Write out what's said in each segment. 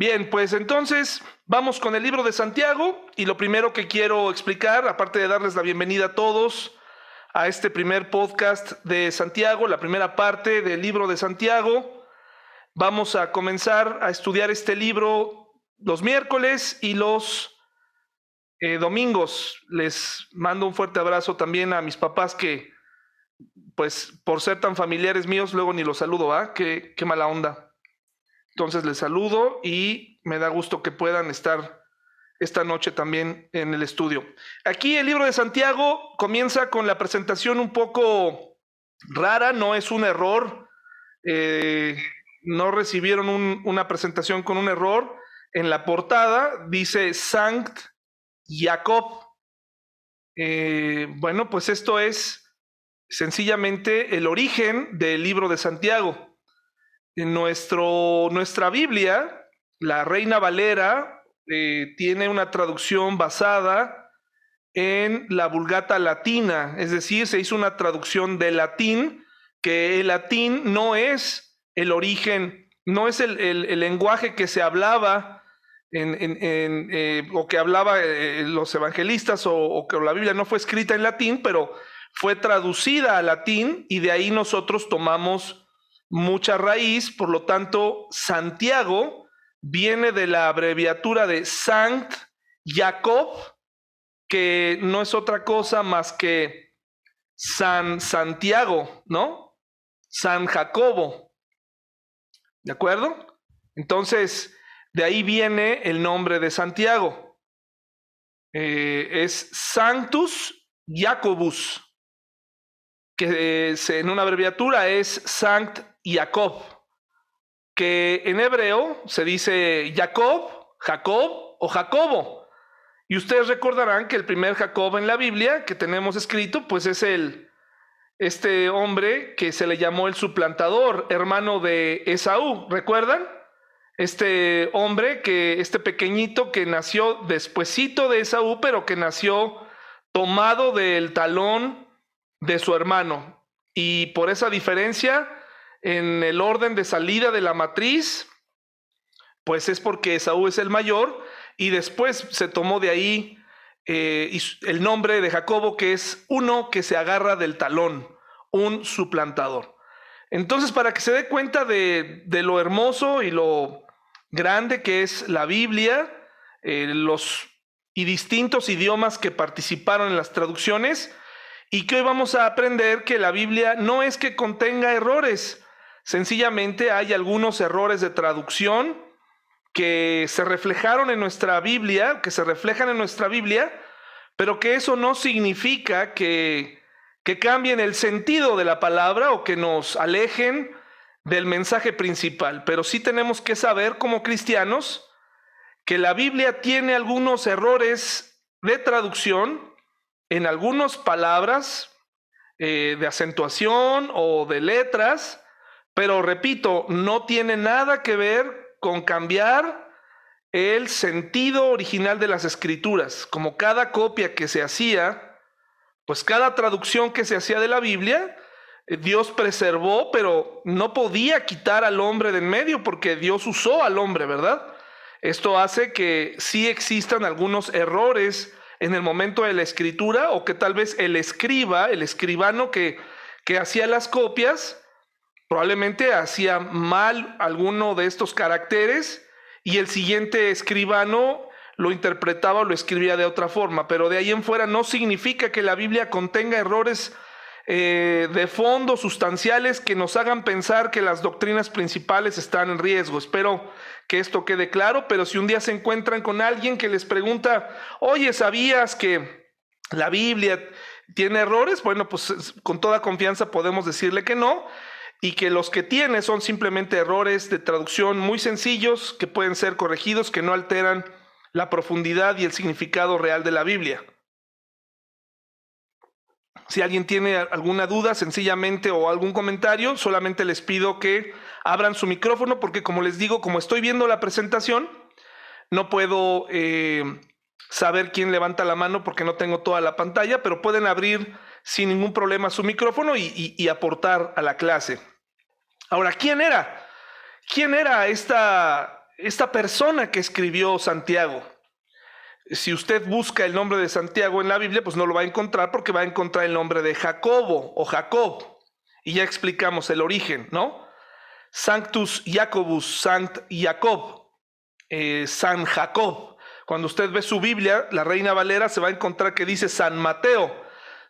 Bien, pues entonces vamos con el libro de Santiago y lo primero que quiero explicar, aparte de darles la bienvenida a todos a este primer podcast de Santiago, la primera parte del libro de Santiago, vamos a comenzar a estudiar este libro los miércoles y los eh, domingos. Les mando un fuerte abrazo también a mis papás que, pues por ser tan familiares míos, luego ni los saludo, ¿ah? Qué, qué mala onda. Entonces les saludo y me da gusto que puedan estar esta noche también en el estudio. Aquí el libro de Santiago comienza con la presentación un poco rara, no es un error, eh, no recibieron una presentación con un error. En la portada dice Sankt Jacob. Eh, bueno, pues esto es sencillamente el origen del libro de Santiago. En nuestro, nuestra Biblia, la Reina Valera eh, tiene una traducción basada en la Vulgata latina, es decir, se hizo una traducción de latín, que el latín no es el origen, no es el, lenguaje que se hablaba en, eh, o que hablaba eh, los evangelistas o, o, que la Biblia no fue escrita en latín, pero fue traducida a latín y de ahí nosotros tomamos mucha raíz, por lo tanto, Santiago viene de la abreviatura de Sankt Jacob, que no es otra cosa más que San Santiago, ¿no? San Jacobo. ¿De acuerdo? Entonces, de ahí viene el nombre de Santiago. Eh, es Sanctus Jacobus, que en una abreviatura es Sankt Jacob, que en hebreo se dice Jacob, Jacob o Jacobo. Y ustedes recordarán que el primer Jacob en la Biblia que tenemos escrito, pues es el este hombre que se le llamó el suplantador, hermano de Esaú, ¿recuerdan? Este hombre que este pequeñito que nació despuesito de Esaú, pero que nació tomado del talón de su hermano. Y por esa diferencia en el orden de salida de la matriz, pues es porque Esaú es el mayor y después se tomó de ahí eh, el nombre de Jacobo, que es uno que se agarra del talón, un suplantador. Entonces, para que se dé cuenta de, lo hermoso y lo grande que es la Biblia, eh, los y distintos idiomas que participaron en las traducciones, y que hoy vamos a aprender que la Biblia no es que contenga errores, Sencillamente hay algunos errores de traducción que se reflejaron en nuestra Biblia, que se reflejan en nuestra Biblia, pero que eso no significa que, que cambien el sentido de la palabra o que nos alejen del mensaje principal. Pero sí tenemos que saber como cristianos que la Biblia tiene algunos errores de traducción en algunas palabras eh, de acentuación o de letras pero repito, no tiene nada que ver con cambiar el sentido original de las escrituras. Como cada copia que se hacía, pues cada traducción que se hacía de la Biblia, eh, Dios preservó, pero no podía quitar al hombre de en medio porque Dios usó al hombre, ¿verdad? Esto hace que sí existan algunos errores en el momento de la escritura o que tal vez el escriba, el escribano que, que hacía las copias, Probablemente hacía mal alguno de estos caracteres y el siguiente escribano lo interpretaba o lo escribía de otra forma, pero de ahí en fuera no significa que la Biblia contenga errores eh, de fondo sustanciales que nos hagan pensar que las doctrinas principales están en riesgo. Espero que esto quede claro, pero si un día se encuentran con alguien que les pregunta, oye, ¿sabías que la Biblia tiene errores? Bueno, pues con toda confianza podemos decirle que no, y que los que tiene son simplemente errores de traducción muy sencillos que pueden ser corregidos, que no alteran la profundidad y el significado real de la Biblia. Si alguien tiene alguna duda sencillamente o algún comentario, solamente les pido que abran su micrófono porque como les digo, como estoy viendo la presentación, no puedo eh, saber quién levanta la mano porque no tengo toda la pantalla, pero pueden abrir sin ningún problema su micrófono y aportar a la clase. Ahora, ¿quién era? ¿Quién era esta esta persona que escribió Santiago. Si usted busca el nombre de Santiago en la Biblia, pues no lo va a encontrar porque va a encontrar el nombre de Jacobo o Jacob. Y ya explicamos el origen, ¿no? Sanctus Jacobus, Sanct Jacob, eh, San Jacob. Cuando usted ve su Biblia, la Reina Valera se va a encontrar que dice San Mateo,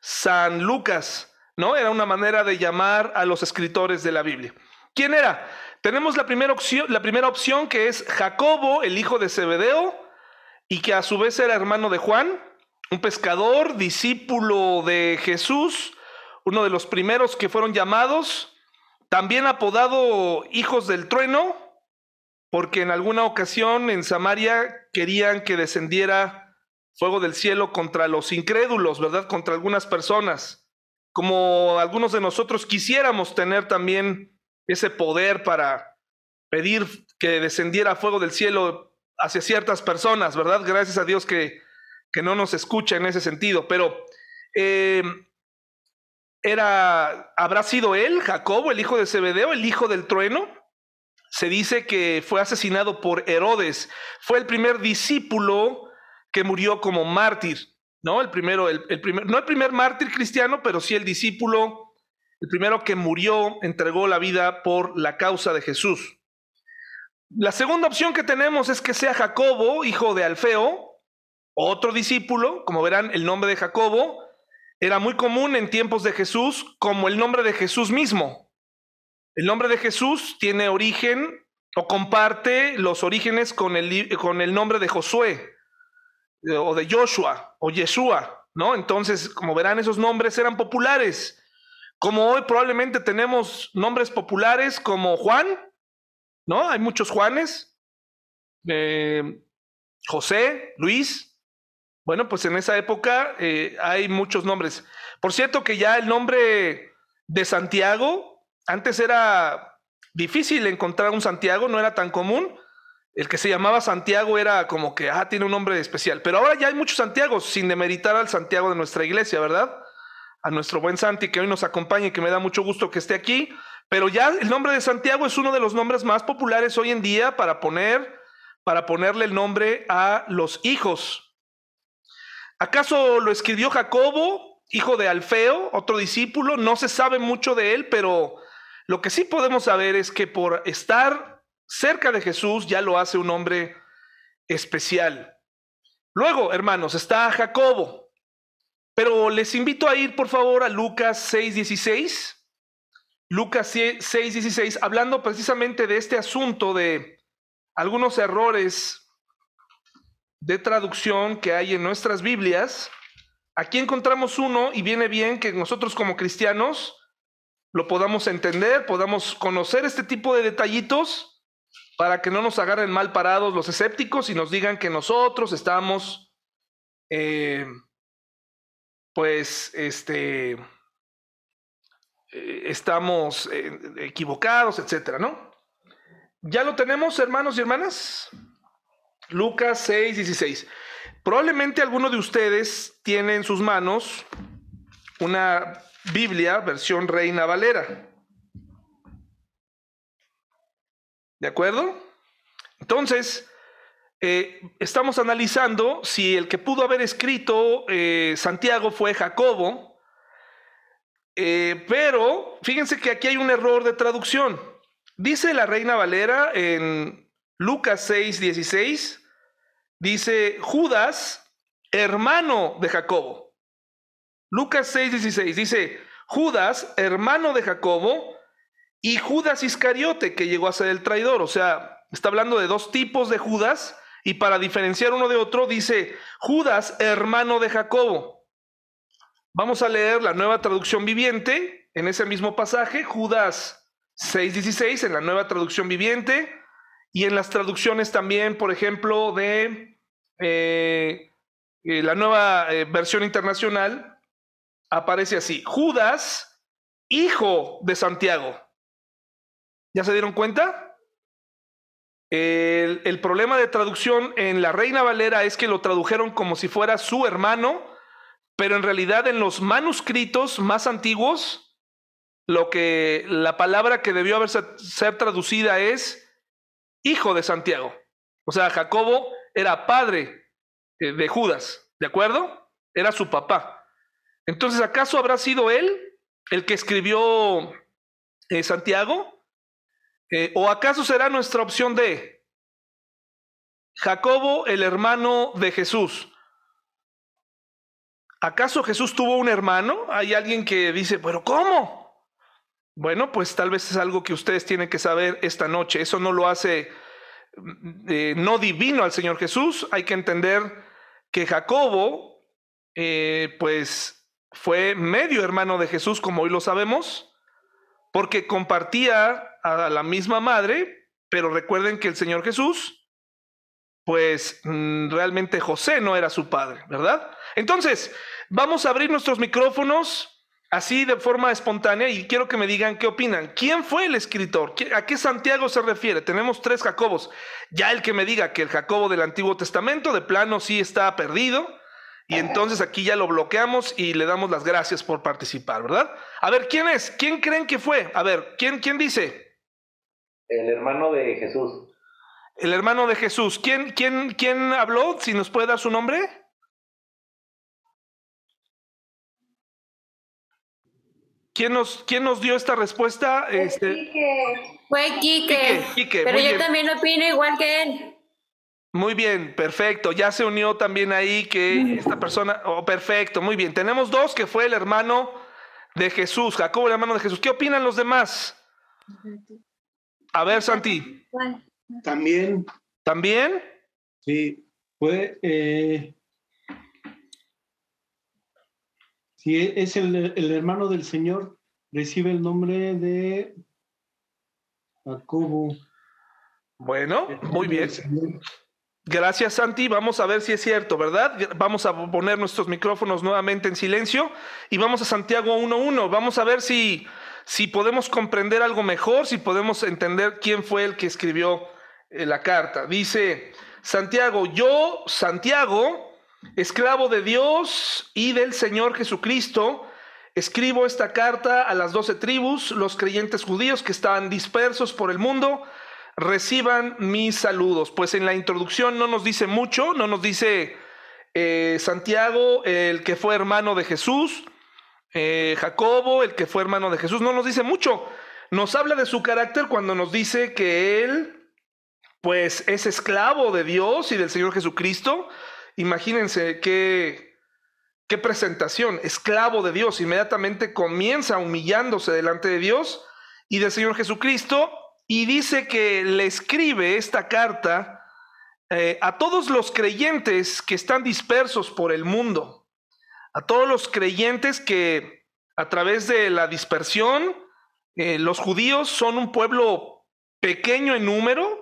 San Lucas, ¿no? Era una manera de llamar a los escritores de la Biblia. ¿Quién era? Tenemos la primera opción, la primera opción que es Jacobo, el hijo de Zebedeo, y que a su vez era hermano de Juan, un pescador, discípulo de Jesús, uno de los primeros que fueron llamados, también apodado hijos del trueno, porque en alguna ocasión en Samaria querían que descendiera fuego del cielo contra los incrédulos, ¿verdad? Contra algunas personas, como algunos de nosotros quisiéramos tener también ese poder para pedir que descendiera fuego del cielo hacia ciertas personas, ¿verdad? Gracias a Dios que, que no nos escucha en ese sentido, pero eh, era, ¿habrá sido él, Jacobo, el hijo de Zebedeo, el hijo del trueno? Se dice que fue asesinado por Herodes. Fue el primer discípulo que murió como mártir, ¿no? El primero, el, primer, no el primer mártir cristiano, pero sí el discípulo, el primero que murió, entregó la vida por la causa de Jesús. La segunda opción que tenemos es que sea Jacobo, hijo de Alfeo, otro discípulo, como verán, el nombre de Jacobo era muy común en tiempos de Jesús como el nombre de Jesús mismo. El nombre de Jesús tiene origen o comparte los orígenes con el, con el nombre de Josué eh, o de Joshua o Yeshua, ¿no? Entonces, como verán, esos nombres eran populares. Como hoy probablemente tenemos nombres populares como Juan, ¿no? Hay muchos Juanes, eh, José, Luis. Bueno, pues en esa época eh, hay muchos nombres. Por cierto que ya el nombre de Santiago antes era difícil encontrar un Santiago, no era tan común. El que se llamaba Santiago era como que, ah, tiene un nombre especial. Pero ahora ya hay muchos Santiagos, sin demeritar al Santiago de nuestra iglesia, ¿verdad? A nuestro buen Santi que hoy nos acompaña y que me da mucho gusto que esté aquí. Pero ya el nombre de Santiago es uno de los nombres más populares hoy en día para poner, para ponerle el nombre a los hijos. ¿Acaso lo escribió Jacobo, hijo de Alfeo, otro discípulo? No se sabe mucho de él, pero lo que sí podemos saber es que por estar cerca de Jesús ya lo hace un hombre especial. Luego, hermanos, está Jacobo. Pero les invito a ir, por favor, a Lucas 6:16. Lucas 6:16, hablando precisamente de este asunto de algunos errores de traducción que hay en nuestras Biblias. Aquí encontramos uno y viene bien que nosotros como cristianos lo podamos entender, podamos conocer este tipo de detallitos para que no nos agarren mal parados los escépticos y nos digan que nosotros estamos, eh, pues, este, eh, estamos eh, equivocados, etcétera, ¿no? ¿Ya lo tenemos, hermanos y hermanas? Lucas 6, 16. Probablemente alguno de ustedes tiene en sus manos una Biblia, versión Reina Valera. ¿De acuerdo? Entonces, eh, estamos analizando si el que pudo haber escrito Santiago fue Jacobo, eh, pero fíjense que aquí hay un error de traducción. Dice la Reina Valera en Lucas 6, 16, dice Judas, hermano de Jacobo. Lucas 6:16 dice, Judas, hermano de Jacobo, y Judas Iscariote, que llegó a ser el traidor. O sea, está hablando de dos tipos de Judas, y para diferenciar uno de otro, dice, Judas, hermano de Jacobo. Vamos a leer la nueva traducción viviente en ese mismo pasaje, Judas 6:16, en la nueva traducción viviente, y en las traducciones también, por ejemplo, de eh, eh, la nueva eh, versión internacional, aparece así, Judas, hijo de Santiago. ¿Ya se dieron cuenta? El, problema de traducción en la Reina Valera es que lo tradujeron como si fuera su hermano, pero en realidad en los manuscritos más antiguos, lo que la palabra que debió haber ser traducida es hijo de Santiago. O sea, Jacobo era padre eh, de Judas, ¿de acuerdo? Era su papá. Entonces, ¿acaso habrá sido él el que escribió eh, Santiago? Eh, ¿O acaso será nuestra opción de Jacobo, el hermano de Jesús? ¿Acaso Jesús tuvo un hermano? Hay alguien que dice, pero ¿cómo? Bueno, pues tal vez es algo que ustedes tienen que saber esta noche. Eso no lo hace eh, no divino al Señor Jesús. Hay que entender que Jacobo, eh, pues fue medio hermano de Jesús, como hoy lo sabemos, porque compartía a la misma madre, pero recuerden que el Señor Jesús, pues mm, realmente José no era su padre, ¿verdad? Entonces, vamos a abrir nuestros micrófonos así de forma espontánea y quiero que me digan qué opinan. ¿Quién fue el escritor? ¿A qué Santiago se refiere? Tenemos tres Jacobos. Ya el que me diga que el Jacobo del Antiguo Testamento de plano sí está perdido. Y entonces aquí ya lo bloqueamos y le damos las gracias por participar, ¿verdad? A ver, ¿quién es? ¿Quién creen que fue? A ver, ¿quién, quién dice? El hermano de Jesús. El hermano de Jesús. ¿Quién, quién, quién habló? Si nos puede dar su nombre. ¿Quién nos, quién nos dio esta respuesta? Este... Fue Quique. Pero yo también opino igual que él. Muy bien, perfecto. Ya se unió también ahí que esta persona. Oh, perfecto, muy bien. Tenemos dos que fue el hermano de Jesús, Jacobo, el hermano de Jesús. ¿Qué opinan los demás? A ver, Santi. También. ¿También? Sí, fue. Eh, si es el, el, hermano del Señor, recibe el nombre de Jacobo. Bueno, muy bien. Gracias, Santi. Vamos a ver si es cierto, ¿verdad? Vamos a poner nuestros micrófonos nuevamente en silencio y vamos a Santiago 1.1. Vamos a ver si, si podemos comprender algo mejor, si podemos entender quién fue el que escribió la carta. Dice Santiago, yo, Santiago, esclavo de Dios y del Señor Jesucristo, escribo esta carta a las doce tribus, los creyentes judíos que están dispersos por el mundo, reciban mis saludos. Pues en la introducción no nos dice mucho, no nos dice eh, Santiago, el que fue hermano de Jesús, eh, Jacobo, el que fue hermano de Jesús, no nos dice mucho. Nos habla de su carácter cuando nos dice que él, pues, es esclavo de Dios y del Señor Jesucristo Imagínense qué, qué presentación, esclavo de Dios, inmediatamente comienza humillándose delante de Dios y del Señor Jesucristo y dice que le escribe esta carta eh, a todos los creyentes que están dispersos por el mundo, a todos los creyentes que a través de la dispersión, eh, los judíos son un pueblo pequeño en número,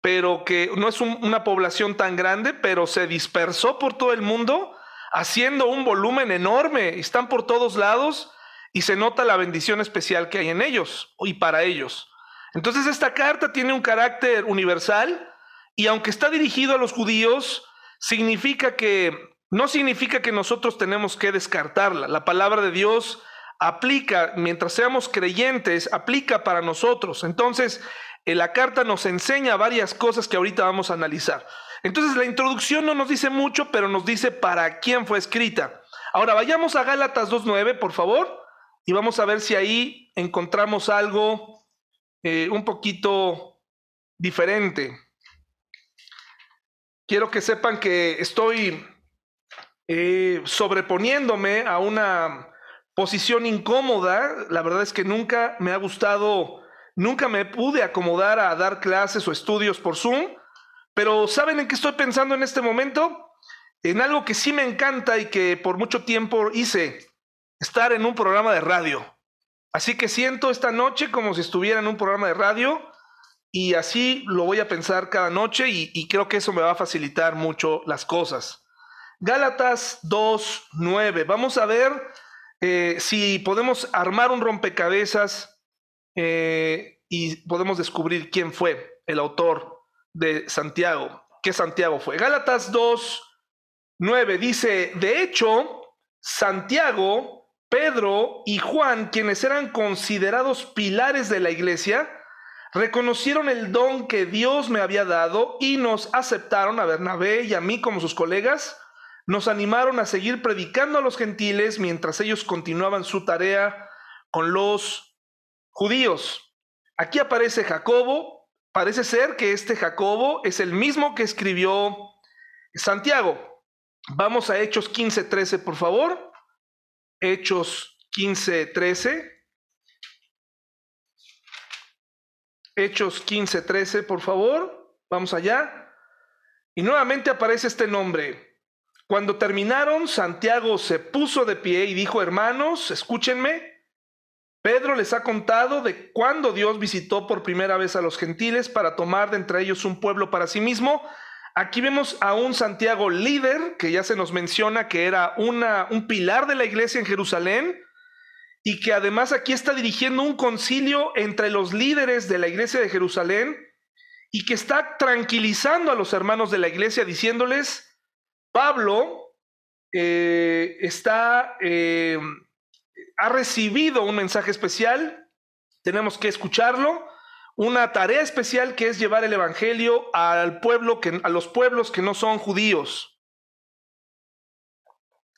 pero que no es una población tan grande, pero se dispersó por todo el mundo, haciendo un volumen enorme. Están por todos lados y se nota la bendición especial que hay en ellos y para ellos. Entonces esta carta tiene un carácter universal y aunque está dirigido a los judíos, significa que no significa que nosotros tenemos que descartarla. La palabra de Dios aplica, mientras seamos creyentes, aplica para nosotros. Entonces, la carta nos enseña varias cosas que ahorita vamos a analizar. Entonces la introducción no nos dice mucho, pero nos dice para quién fue escrita. Ahora vayamos a Gálatas 2.9, por favor, y vamos a ver si ahí encontramos algo eh, un poquito diferente. Quiero que sepan que estoy eh, sobreponiéndome a una posición incómoda. La verdad es que nunca me ha gustado Nunca me pude acomodar a dar clases o estudios por Zoom, pero ¿saben en qué estoy pensando en este momento? En algo que sí me encanta y que por mucho tiempo hice, estar en un programa de radio. Así que siento esta noche como si estuviera en un programa de radio y así lo voy a pensar cada noche y, creo que eso me va a facilitar mucho las cosas. Gálatas 2.9. Vamos a ver eh, si podemos armar un rompecabezas eh, y podemos descubrir quién fue el autor de Santiago, qué Santiago fue. Gálatas 2, 9 dice, de hecho, Santiago, Pedro y Juan, quienes eran considerados pilares de la iglesia, reconocieron el don que Dios me había dado y nos aceptaron a Bernabé y a mí como sus colegas, nos animaron a seguir predicando a los gentiles mientras ellos continuaban su tarea con los judíos. Aquí aparece Jacobo, parece ser que este Jacobo es el mismo que escribió Santiago. Vamos a Hechos 15:13, por favor. Hechos 15:13. Hechos 15:13, por favor. Vamos allá. Y nuevamente aparece este nombre. Cuando terminaron, Santiago se puso de pie y dijo, hermanos, escúchenme. Pedro les ha contado de cuando Dios visitó por primera vez a los gentiles para tomar de entre ellos un pueblo para sí mismo. Aquí vemos a un Santiago líder, que ya se nos menciona que era una, un pilar de la iglesia en Jerusalén, y que además aquí está dirigiendo un concilio entre los líderes de la iglesia de Jerusalén, y que está tranquilizando a los hermanos de la iglesia diciéndoles, Pablo eh, está, eh, ha recibido un mensaje especial, tenemos que escucharlo, una tarea especial que es llevar el evangelio al pueblo que, a los pueblos que no son judíos.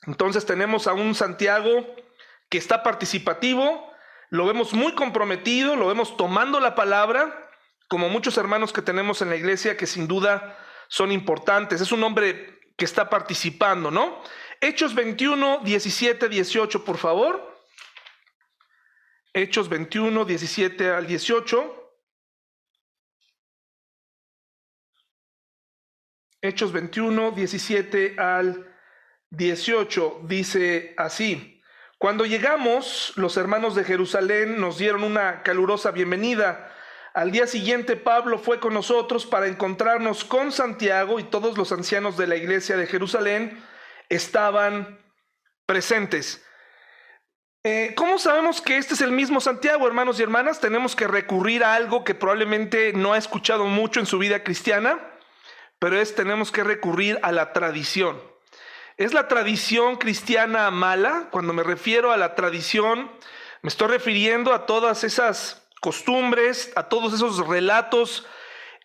Entonces tenemos a un Santiago que está participativo, lo vemos muy comprometido, lo vemos tomando la palabra, como muchos hermanos que tenemos en la iglesia que sin duda son importantes. Es un hombre que está participando, ¿no? Hechos 21, 17, 18, por favor. Hechos 21, 17 al 18. Hechos 21, 17 al 18 dice así. Cuando llegamos, los hermanos de Jerusalén nos dieron una calurosa bienvenida. Al día siguiente Pablo fue con nosotros para encontrarnos con Santiago y todos los ancianos de la iglesia de Jerusalén estaban presentes. Eh, ¿Cómo sabemos que este es el mismo Santiago, hermanos y hermanas? Tenemos que recurrir a algo que probablemente no ha escuchado mucho en su vida cristiana pero es tenemos que recurrir a la tradición. ¿Es la tradición cristiana mala? Cuando me refiero a la tradición, me estoy refiriendo a todas esas costumbres, a todos esos relatos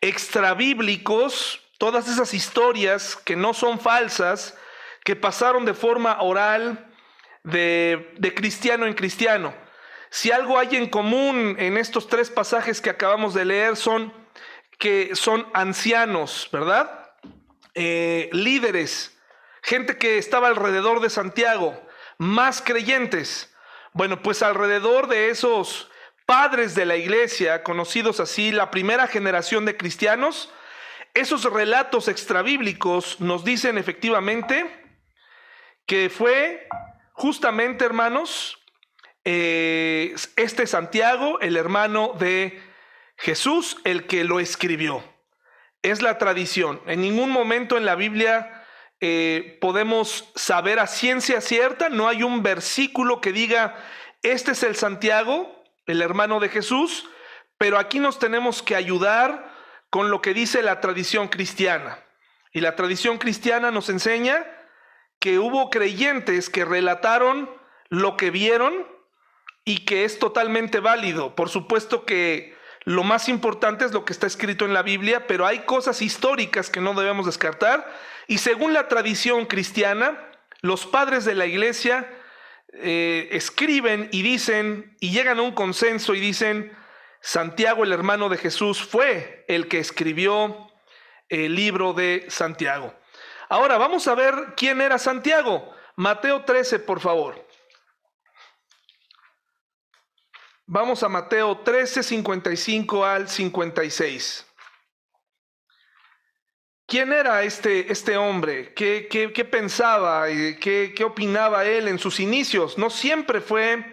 extrabíblicos, todas esas historias que no son falsas, que pasaron de forma oral de, cristiano en cristiano. Si algo hay en común en estos tres pasajes que acabamos de leer son que son ancianos, ¿verdad? Eh, líderes, gente que estaba alrededor de Santiago, más creyentes. Bueno, pues alrededor de esos padres de la iglesia, conocidos así, la primera generación de cristianos, esos relatos extrabíblicos nos dicen efectivamente que fue justamente, hermanos, eh, este Santiago, el hermano de Jesús el que lo escribió. Es la tradición. En ningún momento en la Biblia eh, podemos saber a ciencia cierta, no hay un versículo que diga, este es el Santiago, el hermano de Jesús, pero aquí nos tenemos que ayudar con lo que dice la tradición cristiana. Y la tradición cristiana nos enseña que hubo creyentes que relataron lo que vieron y que es totalmente válido. Por supuesto que lo más importante es lo que está escrito en la Biblia, pero hay cosas históricas que no debemos descartar. Y según la tradición cristiana, los padres de la iglesia eh, escriben y dicen, y llegan a un consenso y dicen, Santiago, el hermano de Jesús, fue el que escribió el libro de Santiago. Ahora vamos a ver quién era Santiago. Mateo 13, por favor. Vamos a Mateo 13, 55 al 56. ¿Quién era este, este hombre? ¿Qué, qué, pensaba? ¿Qué, ¿Qué, opinaba él en sus inicios? No siempre fue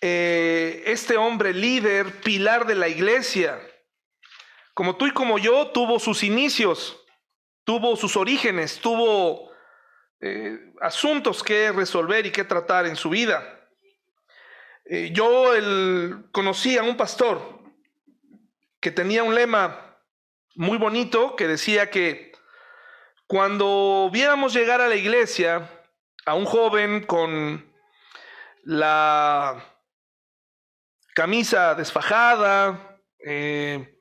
eh, este hombre líder, pilar de la iglesia. Como tú y como yo, tuvo sus inicios, tuvo sus orígenes, tuvo eh, asuntos que resolver y que tratar en su vida. Eh, yo conocí a un pastor que tenía un lema muy bonito que decía que cuando viéramos llegar a la iglesia a un joven con la camisa desfajada, Eh,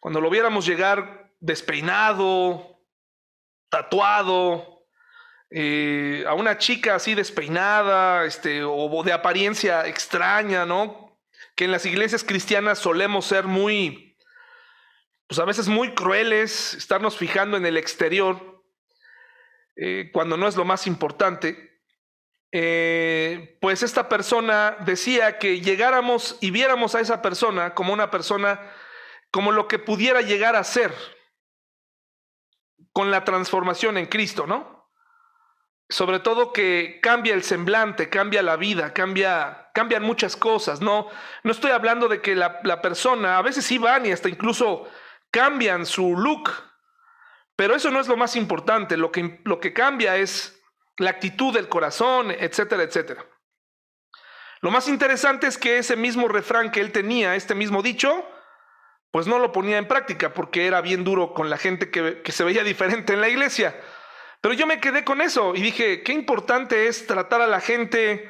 cuando lo viéramos llegar despeinado, tatuado, eh, a una chica así despeinada, este, o de apariencia extraña, ¿no? Que en las iglesias cristianas solemos ser muy, pues a veces muy crueles, estarnos fijando en el exterior, eh, cuando no es lo más importante. Eh, pues esta persona decía que llegáramos y viéramos a esa persona como una persona, como lo que pudiera llegar a ser con la transformación en Cristo, ¿no? Sobre todo que cambia el semblante, cambia la vida, cambia, cambian muchas cosas, ¿no? No estoy hablando de que la, la persona, a veces sí van y hasta incluso cambian su look, pero eso no es lo más importante, lo que, lo que cambia es la actitud del corazón, etcétera, etcétera. Lo más interesante es que ese mismo refrán que él tenía, este mismo dicho, pues no lo ponía en práctica porque era bien duro con la gente que, que, se veía diferente en la iglesia. Pero yo me quedé con eso y dije, qué importante es tratar a la gente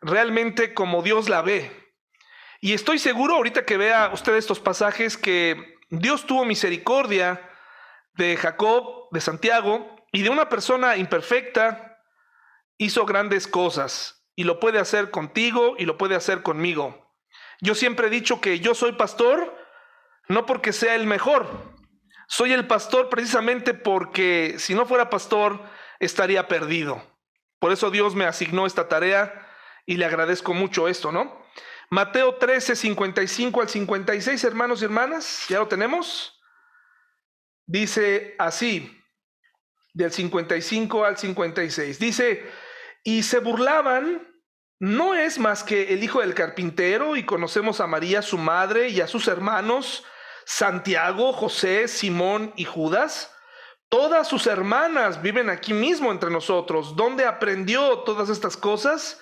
realmente como Dios la ve. Y estoy seguro ahorita que vea usted estos pasajes que Dios tuvo misericordia de Jacob, de Santiago y de una persona imperfecta, hizo grandes cosas y lo puede hacer contigo y lo puede hacer conmigo. Yo siempre he dicho que yo soy pastor no porque sea el mejor, soy el pastor precisamente porque si no fuera pastor estaría perdido. Por eso Dios me asignó esta tarea y le agradezco mucho esto, ¿no? Mateo 13, 55 al 56, hermanos y hermanas, ¿ya lo tenemos? Dice así, del 55 al 56. Dice, y se burlaban, no es más que el hijo del carpintero y conocemos a María, su madre, y a sus hermanos, Santiago, José, Simón y Judas. Todas sus hermanas viven aquí mismo entre nosotros. ¿Dónde aprendió todas estas cosas?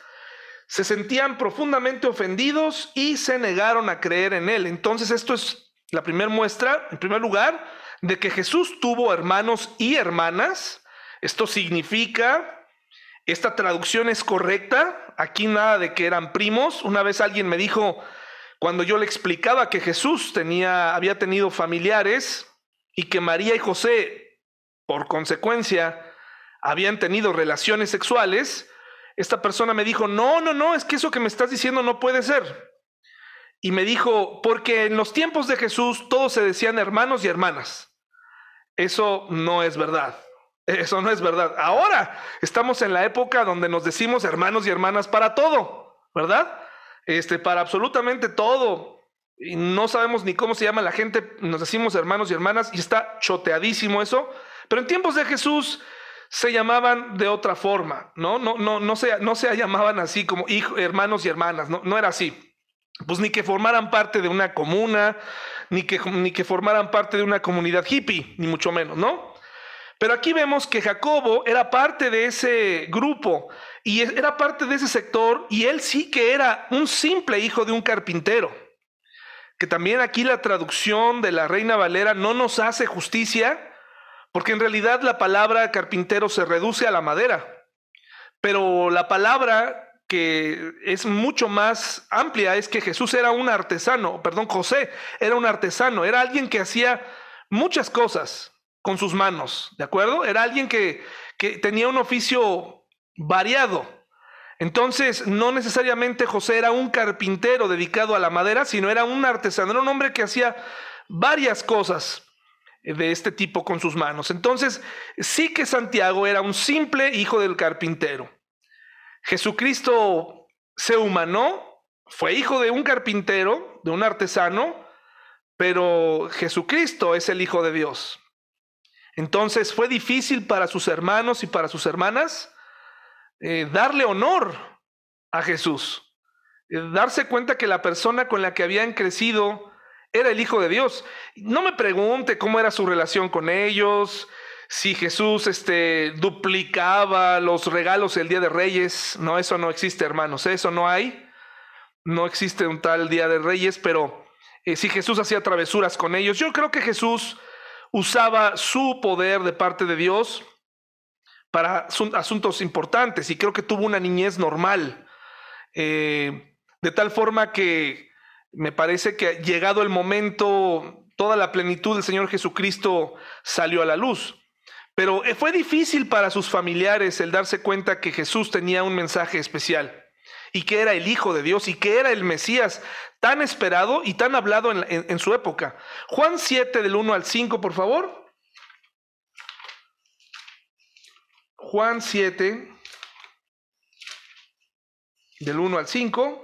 Se sentían profundamente ofendidos y se negaron a creer en él. Entonces esto es la primera muestra, en primer lugar, de que Jesús tuvo hermanos y hermanas. Esto significa esta traducción es correcta. Aquí nada de que eran primos. Una vez alguien me dijo, cuando yo le explicaba que Jesús tenía, había tenido familiares y que María y José, por consecuencia, habían tenido relaciones sexuales, esta persona me dijo, no, no, no, es que eso que me estás diciendo no puede ser. Y me dijo, porque en los tiempos de Jesús todos se decían hermanos y hermanas. Eso no es verdad. Eso no es verdad. Ahora estamos en la época donde nos decimos hermanos y hermanas para todo, ¿verdad? Este, para absolutamente todo. Y no sabemos ni cómo se llama la gente, nos decimos hermanos y hermanas y está choteadísimo eso. Pero en tiempos de Jesús se llamaban de otra forma, ¿no? No, no, no, se, no se llamaban así como hijos, hermanos y hermanas, no, no era así. Pues ni que formaran parte de una comuna, ni que, ni que formaran parte de una comunidad hippie, ni mucho menos, ¿no? Pero aquí vemos que Jacobo era parte de ese grupo y era parte de ese sector y él sí que era un simple hijo de un carpintero. Que también aquí la traducción de la Reina Valera no nos hace justicia, porque en realidad la palabra carpintero se reduce a la madera. Pero la palabra que es mucho más amplia es que Jesús era un artesano, perdón, José era un artesano, era alguien que hacía muchas cosas con sus manos, ¿de acuerdo? Era alguien que, que tenía un oficio variado. Entonces, no necesariamente José era un carpintero dedicado a la madera, sino era un artesano, era un hombre que hacía varias cosas de este tipo con sus manos. Entonces, sí que Santiago era un simple hijo del carpintero. Jesucristo se humanó, fue hijo de un carpintero, de un artesano, pero Jesucristo es el Hijo de Dios. Entonces fue difícil para sus hermanos y para sus hermanas eh, darle honor a Jesús, eh, darse cuenta que la persona con la que habían crecido era el Hijo de Dios. No me pregunte cómo era su relación con ellos, si Jesús este, duplicaba los regalos el Día de Reyes. No, eso no existe, hermanos, eso no hay. No existe un tal Día de Reyes, pero eh, si Jesús hacía travesuras con ellos, yo creo que Jesús usaba su poder de parte de Dios para asuntos importantes y creo que tuvo una niñez normal, eh, de tal forma que Me parece que llegado el momento, toda la plenitud del Señor Jesucristo salió a la luz. Pero eh, fue difícil para sus familiares el darse cuenta que Jesús tenía un mensaje especial y que era el Hijo de Dios y que era el Mesías tan esperado y tan hablado en, su época. Juan 7 del 1 al 5, por favor. Juan 7 del 1 al 5.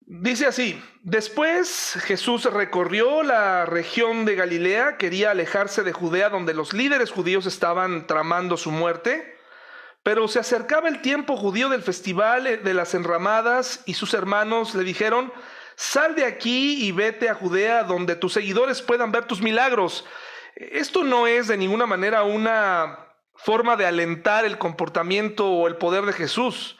Dice así, después Jesús recorrió la región de Galilea, quería alejarse de Judea donde los líderes judíos estaban tramando su muerte, pero se acercaba el tiempo judío del festival de las enramadas y sus hermanos le dijeron, sal de aquí y vete a Judea donde tus seguidores puedan ver tus milagros. Esto no es de ninguna manera una forma de alentar el comportamiento o el poder de Jesús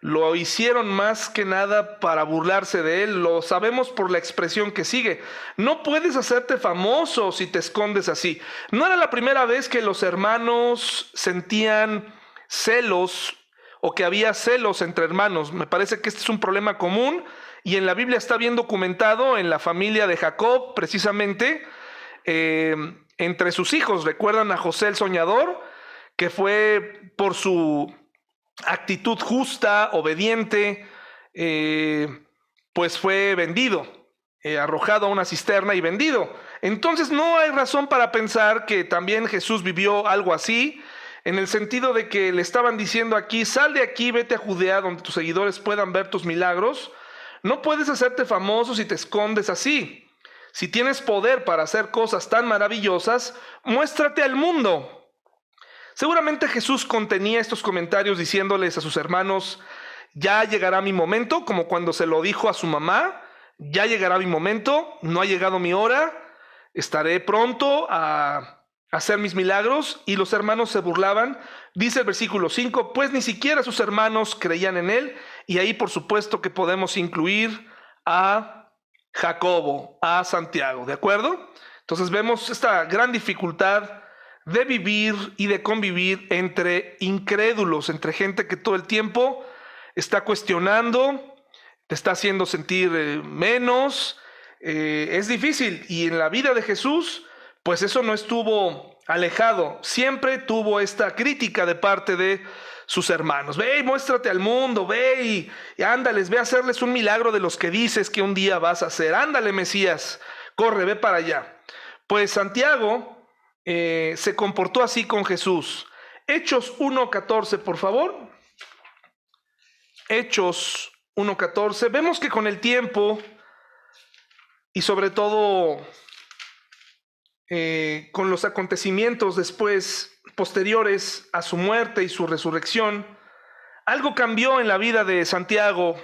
lo hicieron más que nada para burlarse de él, lo sabemos por la expresión que sigue. No puedes hacerte famoso si te escondes así. No era la primera vez que los hermanos sentían celos o que había celos entre hermanos. Me parece que este es un problema común y en la Biblia está bien documentado en la familia de Jacob, precisamente, eh, entre sus hijos. Recuerdan a José el Soñador, que fue por su actitud justa, obediente, eh, pues fue vendido, eh, arrojado a una cisterna y vendido. Entonces no hay razón para pensar que también Jesús vivió algo así, en el sentido de que le estaban diciendo aquí, sal de aquí, vete a Judea donde tus seguidores puedan ver tus milagros. No puedes hacerte famoso si te escondes así. Si tienes poder para hacer cosas tan maravillosas, muéstrate al mundo. Seguramente Jesús contenía estos comentarios diciéndoles a sus hermanos, ya llegará mi momento, como cuando se lo dijo a su mamá, ya llegará mi momento, no ha llegado mi hora, estaré pronto a hacer mis milagros y los hermanos se burlaban. Dice el versículo 5, pues ni siquiera sus hermanos creían en él y ahí por supuesto que podemos incluir a Jacobo, a Santiago, ¿de acuerdo? Entonces vemos esta gran dificultad de vivir y de convivir entre incrédulos, entre gente que todo el tiempo está cuestionando, te está haciendo sentir eh, menos. Eh, es difícil y en la vida de Jesús, pues eso no estuvo alejado, siempre tuvo esta crítica de parte de sus hermanos. Ve y muéstrate al mundo, ve y, ándales, ve a hacerles un milagro de los que dices que un día vas a hacer. Ándale, Mesías, corre, ve para allá. Pues Santiago eh, se comportó así con Jesús. Hechos 1.14, por favor. Hechos 1.14. Vemos que con el tiempo y sobre todo eh, con los acontecimientos después posteriores a su muerte y su resurrección, algo cambió en la vida de Santiago,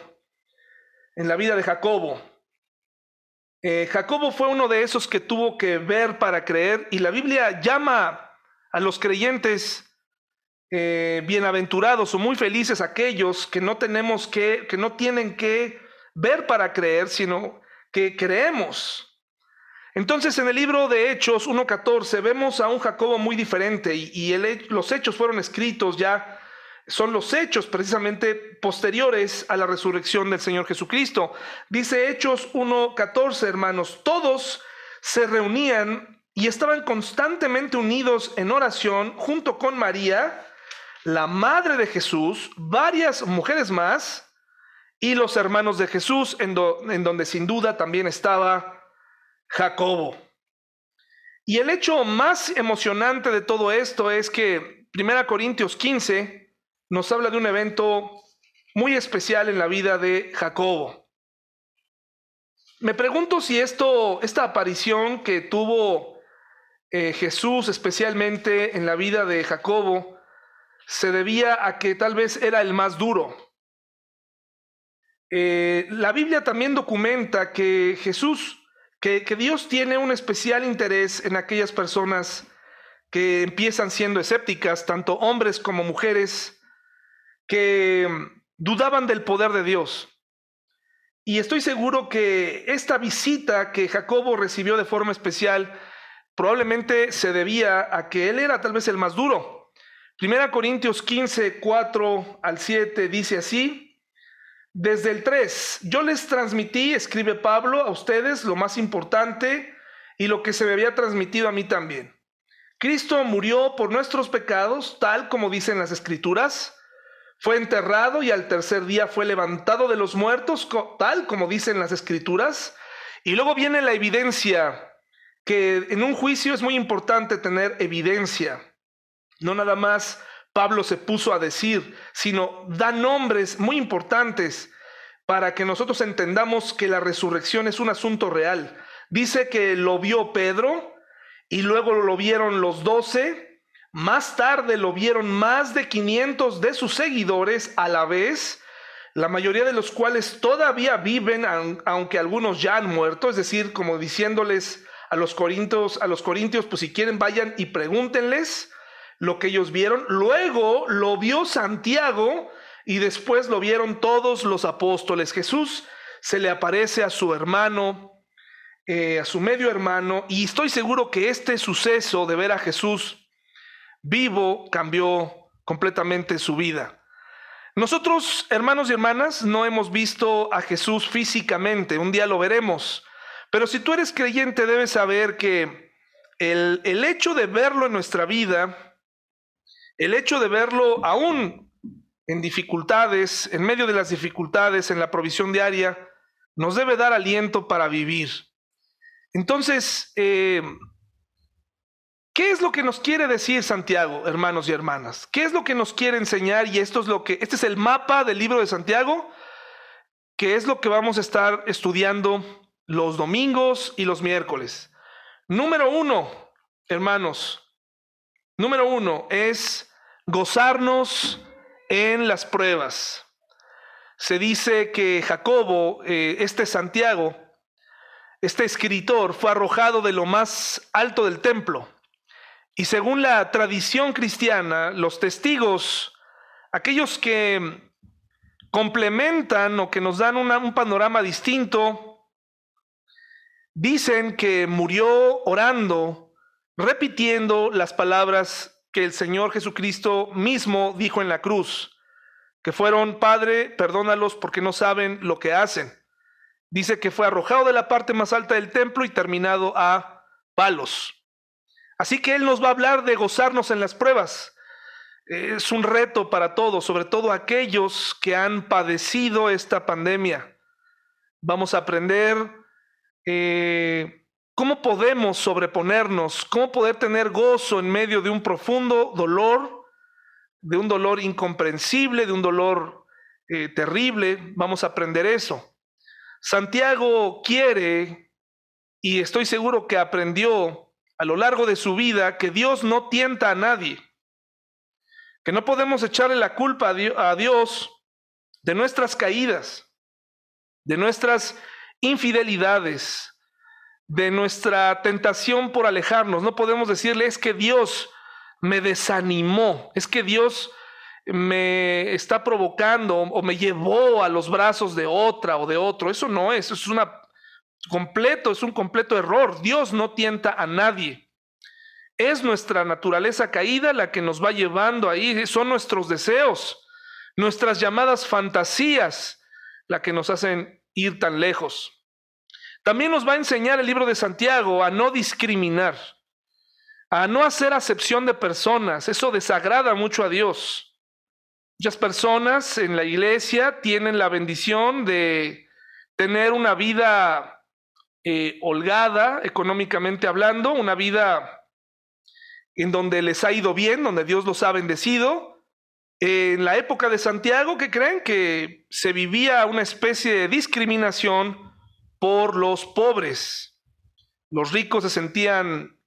en la vida de Jacobo. Eh, Jacobo fue uno de esos que tuvo que ver para creer y la Biblia llama a los creyentes eh, bienaventurados o muy felices aquellos que no tenemos que, que no tienen que ver para creer, sino que creemos. Entonces en el libro de Hechos 1.14 vemos a un Jacobo muy diferente y, los hechos fueron escritos ya son los hechos precisamente posteriores a la resurrección del Señor Jesucristo. Dice Hechos 1.14, hermanos, todos se reunían y estaban constantemente unidos en oración junto con María, la madre de Jesús, varias mujeres más y los hermanos de Jesús, en, en donde sin duda también estaba Jacobo. Y el hecho más emocionante de todo esto es que 1 Corintios 15, nos habla de un evento muy especial en la vida de Jacobo. Me pregunto si esto, esta aparición que tuvo eh, Jesús especialmente en la vida de Jacobo, se debía a que tal vez era el más duro. Eh, la Biblia también documenta que Jesús, que, Dios tiene un especial interés en aquellas personas que empiezan siendo escépticas, tanto hombres como mujeres, que dudaban del poder de Dios. Y estoy seguro que esta visita que Jacobo recibió de forma especial probablemente se debía a que él era tal vez el más duro. Primera Corintios 15, 4 al 7 dice así, desde el 3. Yo les transmití, escribe Pablo, a ustedes lo más importante y lo que se me había transmitido a mí también. Cristo murió por nuestros pecados, tal como dicen las escrituras. Fue enterrado y al tercer día fue levantado de los muertos, tal como dicen las escrituras. Y luego viene la evidencia, que en un juicio es muy importante tener evidencia. No nada más Pablo se puso a decir, sino da nombres muy importantes para que nosotros entendamos que la resurrección es un asunto real. Dice que lo vio Pedro y luego lo vieron los doce. Más tarde lo vieron más de 500 de sus seguidores a la vez, la mayoría de los cuales todavía viven, aunque algunos ya han muerto, es decir, como diciéndoles a los corintios, a los corintios, pues si quieren vayan y pregúntenles lo que ellos vieron. Luego lo vio Santiago y después lo vieron todos los apóstoles. Jesús se le aparece a su hermano, eh, a su medio hermano, y estoy seguro que este suceso de ver a Jesús vivo cambió completamente su vida. Nosotros, hermanos y hermanas, no hemos visto a Jesús físicamente, un día lo veremos, pero si tú eres creyente debes saber que el, el hecho de verlo en nuestra vida, el hecho de verlo aún en dificultades, en medio de las dificultades, en la provisión diaria, nos debe dar aliento para vivir. Entonces, eh, ¿qué es lo que nos quiere decir Santiago, hermanos y hermanas? ¿Qué es lo que nos quiere enseñar? Y esto es lo que, este es el mapa del libro de Santiago, que es lo que vamos a estar estudiando los domingos y los miércoles. Número uno, hermanos, Número uno es gozarnos en las pruebas. Se dice que Jacobo, eh, este Santiago, este escritor, fue arrojado de lo más alto del templo. Y según la tradición cristiana, los testigos, aquellos que complementan o que nos dan un panorama distinto, dicen que murió orando repitiendo las palabras que el Señor Jesucristo mismo dijo en la cruz, que fueron, Padre, perdónalos porque no saben lo que hacen. Dice que fue arrojado de la parte más alta del templo y terminado a palos. Así que Él nos va a hablar de gozarnos en las pruebas. Es un reto para todos, sobre todo aquellos que han padecido esta pandemia. Vamos a aprender eh, ¿Cómo podemos sobreponernos? ¿Cómo poder tener gozo en medio de un profundo dolor, de un dolor incomprensible, de un dolor eh, terrible? Vamos a aprender eso. Santiago quiere, y estoy seguro que aprendió a lo largo de su vida, que Dios no tienta a nadie, que no podemos echarle la culpa a Dios de nuestras caídas, de nuestras infidelidades, de nuestra tentación por alejarnos. No podemos decirle es que Dios me desanimó, es que Dios me está provocando o me llevó a los brazos de otra o de otro. Eso no es, es una completo, es un completo error. Dios no tienta a nadie. Es nuestra naturaleza caída la que nos va llevando ahí, son nuestros deseos, nuestras llamadas fantasías la que nos hacen ir tan lejos. También nos va a enseñar el libro de Santiago a no discriminar, a no hacer acepción de personas. Eso desagrada mucho a Dios. Muchas personas en la iglesia tienen la bendición de tener una vida eh, holgada, económicamente hablando, una vida en donde les ha ido bien, donde Dios los ha bendecido. En la época de Santiago, que creen que se vivía una especie de discriminación por los pobres. Los ricos se sentían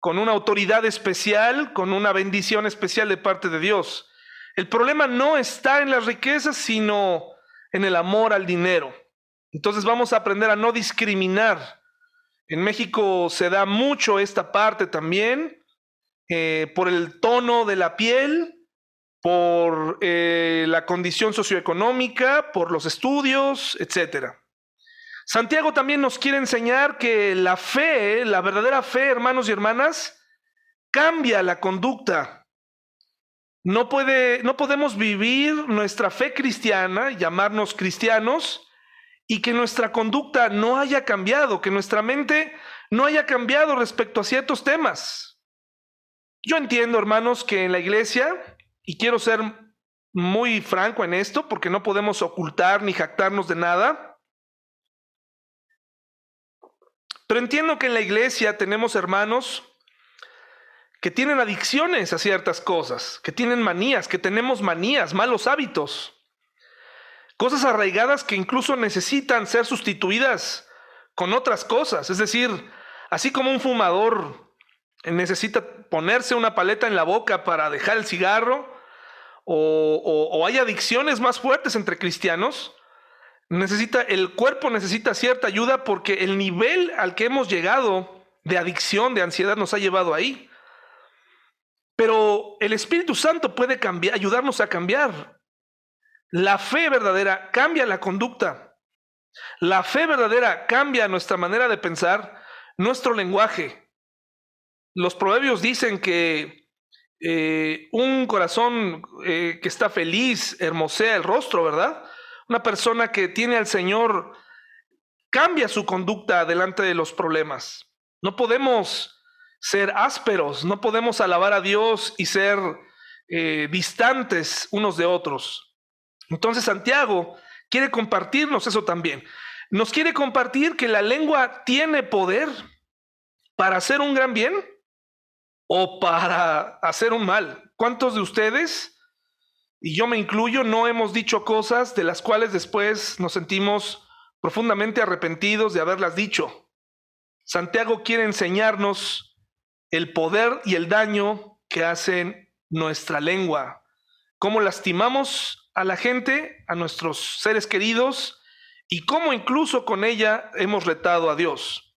con una autoridad especial, con una bendición especial de parte de Dios. El problema no está en las riquezas, sino en el amor al dinero. Entonces vamos a aprender a no discriminar. En México se da mucho esta parte también, eh, por el tono de la piel, por eh, la condición socioeconómica, por los estudios, etcétera. Santiago también nos quiere enseñar que la fe, la verdadera fe, hermanos y hermanas, cambia la conducta. No, puede, no podemos vivir nuestra fe cristiana, llamarnos cristianos, y que nuestra conducta no haya cambiado, que nuestra mente no haya cambiado respecto a ciertos temas. Yo entiendo, hermanos, que en la iglesia, y quiero ser muy franco en esto, porque no podemos ocultar ni jactarnos de nada, pero entiendo que en la iglesia tenemos hermanos que tienen adicciones a ciertas cosas, que tienen manías, que tenemos manías, malos hábitos, cosas arraigadas que incluso necesitan ser sustituidas con otras cosas. Es decir, así como un fumador necesita ponerse una paleta en la boca para dejar el cigarro, o, hay adicciones más fuertes entre cristianos, necesita, el cuerpo necesita cierta ayuda porque el nivel al que hemos llegado de adicción, de ansiedad, nos ha llevado ahí. Pero el Espíritu Santo puede cambiar, ayudarnos a cambiar. La fe verdadera cambia la conducta. La fe verdadera cambia nuestra manera de pensar, nuestro lenguaje. Los proverbios dicen que eh, un corazón eh, que está feliz hermosea el rostro, ¿verdad? Una persona que tiene al Señor cambia su conducta delante de los problemas. No podemos ser ásperos, no podemos alabar a Dios y ser eh, distantes unos de otros. Entonces Santiago quiere compartirnos eso también. Nos quiere compartir que la lengua tiene poder para hacer un gran bien o para hacer un mal. ¿Cuántos de ustedes, y yo me incluyo, no hemos dicho cosas de las cuales después nos sentimos profundamente arrepentidos de haberlas dicho? Santiago quiere enseñarnos el poder y el daño que hacen nuestra lengua, cómo lastimamos a la gente, a nuestros seres queridos, y cómo incluso con ella hemos retado a Dios.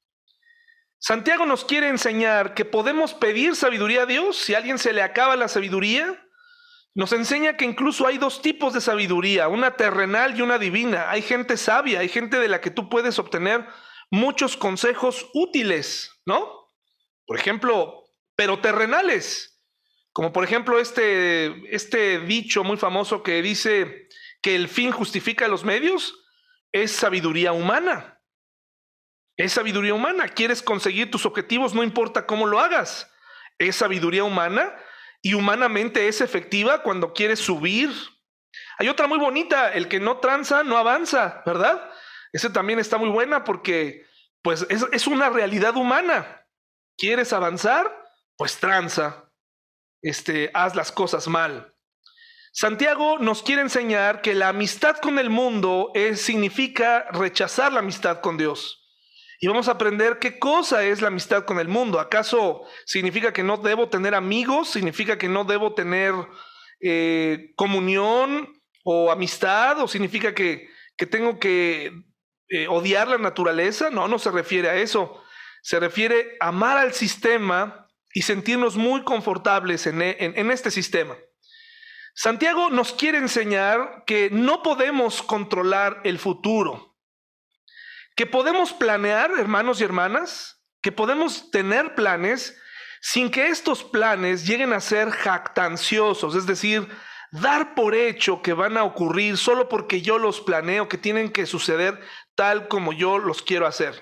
Santiago nos quiere enseñar que podemos pedir sabiduría a Dios si a alguien se le acaba la sabiduría. Nos enseña que incluso hay dos tipos de sabiduría, una terrenal y una divina. Hay gente sabia, hay gente de la que tú puedes obtener muchos consejos útiles, ¿no? Por ejemplo, pero terrenales. Como por ejemplo este, este dicho muy famoso que dice que el fin justifica los medios, es sabiduría humana. Es sabiduría humana. Quieres conseguir tus objetivos, no importa cómo lo hagas. Es sabiduría humana y humanamente es efectiva cuando quieres subir. Hay otra muy bonita, el que no tranza no avanza, ¿verdad? Ese también está muy buena porque pues es, es una realidad humana. ¿Quieres avanzar? Pues tranza. Este, haz las cosas mal. Santiago nos quiere enseñar que la amistad con el mundo es, significa rechazar la amistad con Dios. Y vamos a aprender qué cosa es la amistad con el mundo. ¿Acaso significa que no debo tener amigos? ¿Significa que no debo tener eh, comunión o amistad? ¿O significa que, que tengo que eh, odiar la naturaleza? No, no se refiere a eso se refiere a amar al sistema y sentirnos muy confortables en, en este sistema. Santiago nos quiere enseñar que no podemos controlar el futuro, que podemos planear, hermanos y hermanas, que podemos tener planes sin que estos planes lleguen a ser jactanciosos, es decir, dar por hecho que van a ocurrir solo porque yo los planeo, que tienen que suceder tal como yo los quiero hacer.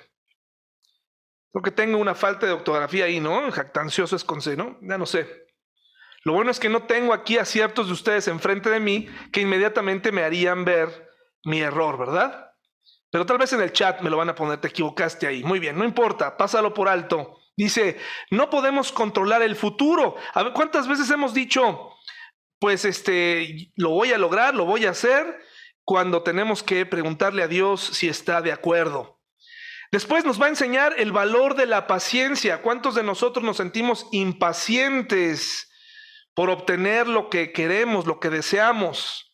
Creo que tengo una falta de ortografía ahí, ¿no? Jactancioso es con C, ¿no? Ya no sé. Lo bueno es que no tengo aquí a ciertos de ustedes enfrente de mí que inmediatamente me harían ver mi error, ¿verdad? Pero tal vez en el chat me lo van a poner, te equivocaste ahí. Muy bien, no importa, pásalo por alto. Dice, no podemos controlar el futuro. A ver, ¿cuántas veces hemos dicho, pues este, lo voy a lograr, lo voy a hacer, cuando tenemos que preguntarle a Dios si está de acuerdo? Después nos va a enseñar el valor de la paciencia. ¿Cuántos de nosotros nos sentimos impacientes por obtener lo que queremos, lo que deseamos?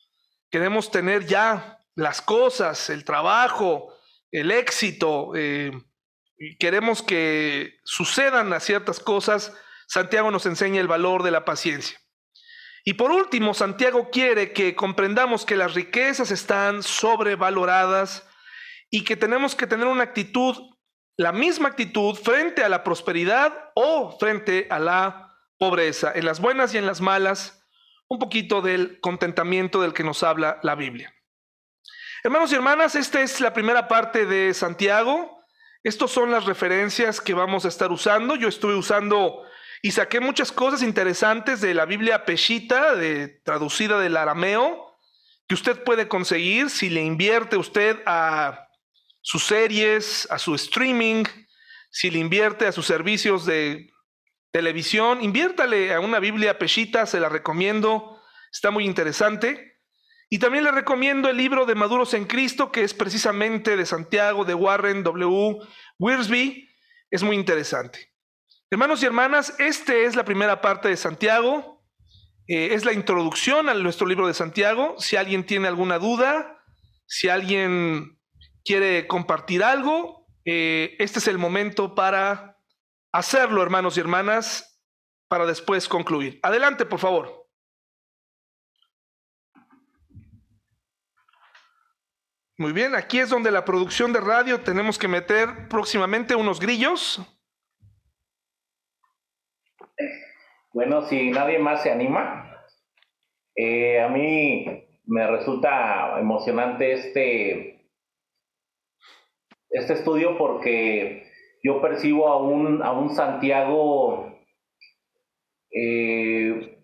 Queremos tener ya las cosas, el trabajo, el éxito. Eh, queremos que sucedan a ciertas cosas. Santiago nos enseña el valor de la paciencia. Y por último, Santiago quiere que comprendamos que las riquezas están sobrevaloradas y que tenemos que tener una actitud, la misma actitud frente a la prosperidad o frente a la pobreza, en las buenas y en las malas, un poquito del contentamiento del que nos habla la Biblia. Hermanos y hermanas, esta es la primera parte de Santiago. Estas son las referencias que vamos a estar usando. Yo estuve usando y saqué muchas cosas interesantes de la Biblia Peshita, de, traducida del arameo, que usted puede conseguir si le invierte usted a sus series, a su streaming, si le invierte a sus servicios de televisión, inviértale a una Biblia Peshita, se la recomiendo, está muy interesante. Y también le recomiendo el libro de Maduros en Cristo, que es precisamente de Santiago, de Warren W. Wiersbe, es muy interesante. Hermanos y hermanas, esta es la primera parte de Santiago, eh, es la introducción a nuestro libro de Santiago. Si alguien tiene alguna duda, si alguien quiere compartir algo, eh, este es el momento para hacerlo, hermanos y hermanas, para después concluir. Adelante, por favor. Muy bien, aquí es donde la producción de radio tenemos que meter próximamente unos grillos. Bueno, si nadie más se anima, eh, a mí me resulta emocionante este, este estudio porque yo percibo a un, a un Santiago eh,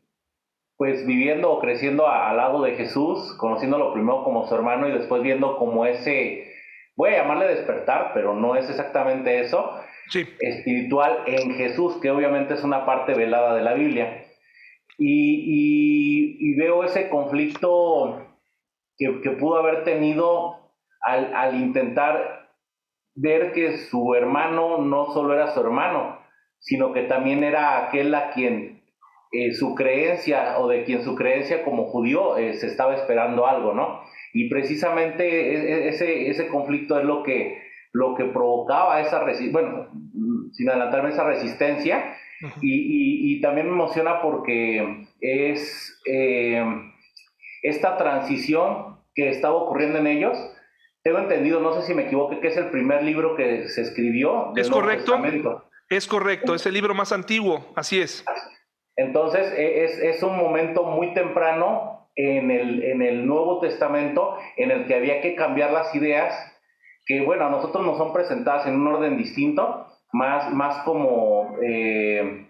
pues viviendo o creciendo al lado de Jesús, conociéndolo primero como su hermano y después viendo como ese, voy a llamarle despertar, pero no es exactamente eso, espiritual en Jesús, que obviamente es una parte velada de la Biblia. Y, veo ese conflicto que, pudo haber tenido al, al intentar ver que su hermano no solo era su hermano, sino que también era aquel a quien eh, su creencia o de quien su creencia como judío eh, se estaba esperando algo, ¿no? Y precisamente e, e, ese, ese conflicto es lo que, lo que provocaba esa resistencia, bueno, sin adelantarme esa resistencia, y, y, también me emociona porque es eh, esta transición que estaba ocurriendo en ellos, tengo entendido, no sé si me equivoco, que es el primer libro que se escribió. Es correcto. Es correcto, es el libro más antiguo, así es. Entonces, e, es, un momento muy temprano en el, en el Nuevo Testamento en el que había que cambiar las ideas que, bueno, a nosotros nos son presentadas en un orden distinto, más, más como eh,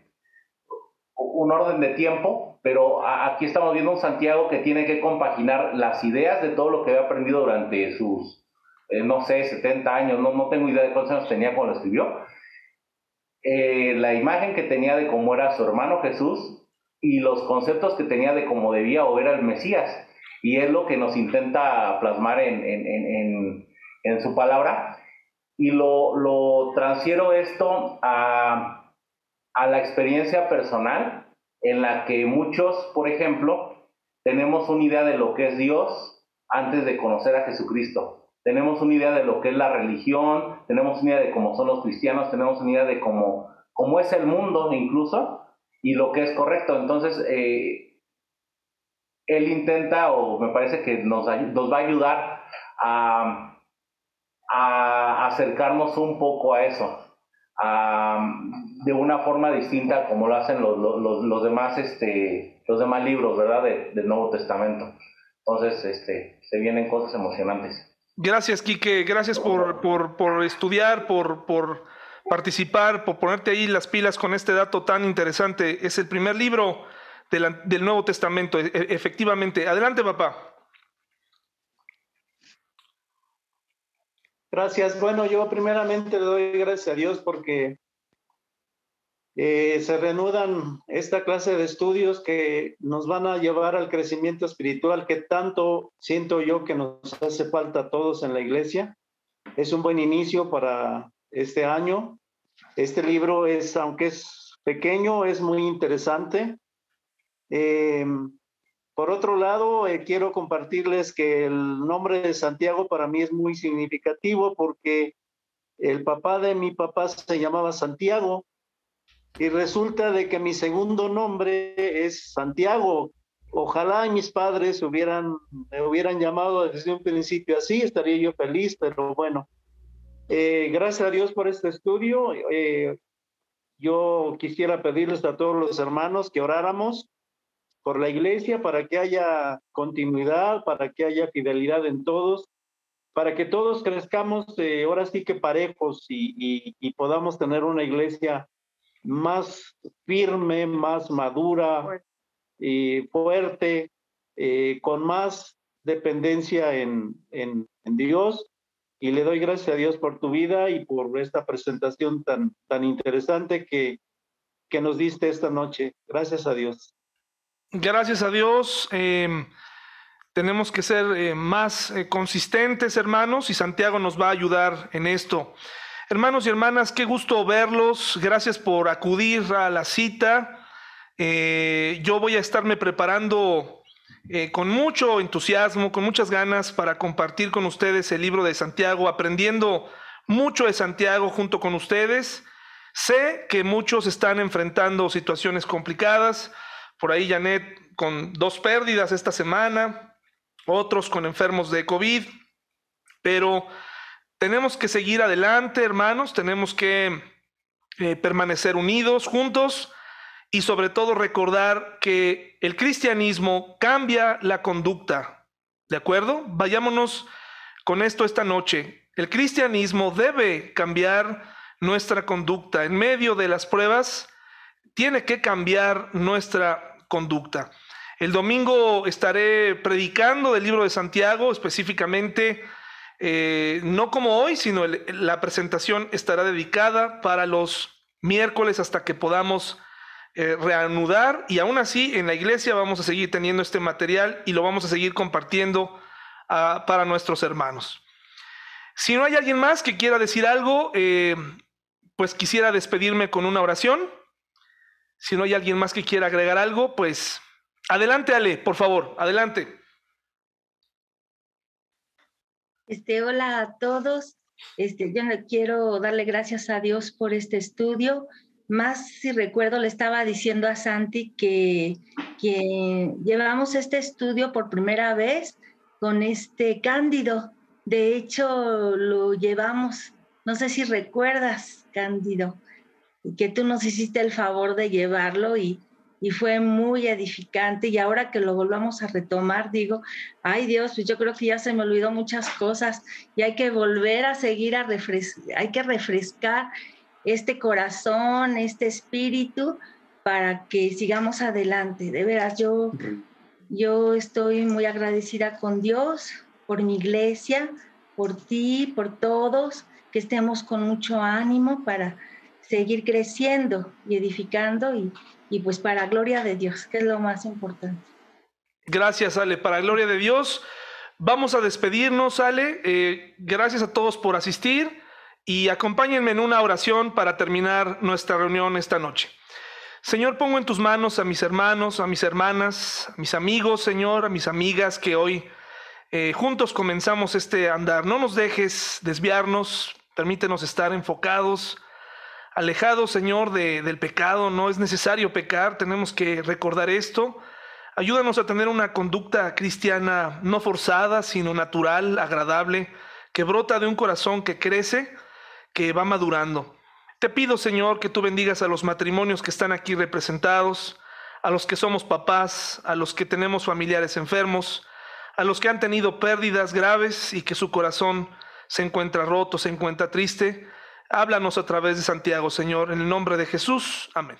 un orden de tiempo, pero aquí estamos viendo un Santiago que tiene que compaginar las ideas de todo lo que había aprendido durante sus, eh, no sé, 70 años, no, no tengo idea de cuántos años tenía cuando lo escribió, eh, la imagen que tenía de cómo era su hermano Jesús y los conceptos que tenía de cómo debía o era el Mesías. Y es lo que nos intenta plasmar en, en, en, en su palabra. Y lo, lo transfiero esto a, a la experiencia personal en la que muchos, por ejemplo, tenemos una idea de lo que es Dios antes de conocer a Jesucristo. Tenemos una idea de lo que es la religión, tenemos una idea de cómo son los cristianos, tenemos una idea de cómo, cómo es el mundo incluso y lo que es correcto. Entonces, eh, él intenta, o me parece que nos, va a ayudar a, acercarnos un poco a eso de una forma distinta como lo hacen los, demás este los demás libros verdad del Nuevo Testamento. Entonces este se vienen cosas emocionantes gracias Quique. Gracias por, por, por estudiar por, por participar por ponerte ahí las pilas con este dato tan interesante. Es el primer libro del Nuevo Testamento e, e, efectivamente. Adelante papá. Gracias. Bueno, yo primeramente le doy gracias a Dios porque eh, se reanudan esta clase de estudios que nos van a llevar al crecimiento espiritual que tanto siento yo que nos hace falta a todos en la iglesia. Es un buen inicio para este año. Este libro es, aunque es pequeño, es muy interesante. Eh, por otro lado, eh, quiero compartirles que el nombre de Santiago para mí es muy significativo porque el papá de mi papá se llamaba Santiago y resulta de que mi segundo nombre es Santiago. Ojalá mis padres hubieran, me hubieran llamado desde un principio así, estaría yo feliz, pero bueno. Eh, gracias a Dios por este estudio. Eh, yo quisiera pedirles a todos los hermanos que oráramos por la iglesia, para que haya continuidad, para que haya fidelidad en todos, para que todos crezcamos eh, ahora sí que parejos y, y, podamos tener una iglesia más firme, más madura y fuerte, eh, con más dependencia en, en, en Dios y le doy gracias a Dios por tu vida y por esta presentación tan, tan interesante que, que nos diste esta noche. Gracias a Dios. Gracias a Dios. Em, tenemos que ser eh, más eh, consistentes, hermanos, y Santiago nos va a ayudar en esto. Hermanos y hermanas, qué gusto verlos. Gracias por acudir a la cita. Eh, yo voy a estarme preparando eh, con mucho entusiasmo, con muchas ganas para compartir con ustedes el libro de Santiago, aprendiendo mucho de Santiago junto con ustedes. Sé que muchos están enfrentando situaciones complicadas, por ahí Janet con dos pérdidas esta semana, otros con enfermos de COVID, pero tenemos que seguir adelante, hermanos, tenemos que eh, permanecer unidos, juntos y sobre todo recordar que el cristianismo cambia la conducta. ¿De acuerdo? Vayámonos con esto esta noche. El cristianismo debe cambiar nuestra conducta. En medio de las pruebas, tiene que cambiar nuestra conducta. El domingo estaré predicando del libro de Santiago, específicamente, eh, no como hoy, sino la presentación estará dedicada para los miércoles hasta que podamos eh, reanudar y aún así en la iglesia vamos a seguir teniendo este material y lo vamos a seguir compartiendo ah, para nuestros hermanos. Si no hay alguien más que quiera decir algo, eh, pues quisiera despedirme con una oración. Si no hay alguien más que quiera agregar algo, pues adelante Ale, por favor, adelante. Este, hola a todos. Este, yo quiero darle gracias a Dios por este estudio más si recuerdo, le estaba diciendo a Santi que, que llevamos este estudio por primera vez con este Cándido. De hecho, lo llevamos, no sé si recuerdas, Cándido, que tú nos hiciste el favor de llevarlo y, y fue muy edificante. Y ahora que lo volvamos a retomar, digo, ay Dios, pues yo creo que ya se me olvidó muchas cosas y hay que volver a seguir a refrescar, hay que refrescar este corazón, este espíritu, para que sigamos adelante. De veras, yo, yo estoy muy agradecida con Dios, por mi iglesia, por ti, por todos, que estemos con mucho ánimo para seguir creciendo y edificando y, y pues para gloria de Dios, que es lo más importante. Gracias, Ale. Para gloria de Dios, vamos a despedirnos, Ale. Eh, gracias a todos por asistir y acompáñenme en una oración para terminar nuestra reunión esta noche. Señor, pongo en tus manos a mis hermanos, a mis hermanas, a mis amigos, Señor, a mis amigas que hoy eh, juntos comenzamos este andar. No nos dejes desviarnos, permítenos estar enfocados, alejados, Señor, del pecado. No es necesario pecar, tenemos que recordar esto. Ayúdanos a tener una conducta cristiana no forzada, sino natural, agradable, que brota de un corazón que crece que va madurando. Te pido, Señor, que tú bendigas a los matrimonios que están aquí representados, a los que somos papás, a los que tenemos familiares enfermos, a los que han tenido pérdidas graves y que su corazón se encuentra roto, se encuentra triste. Háblanos a través de Santiago, Señor, en el nombre de Jesús. Amén.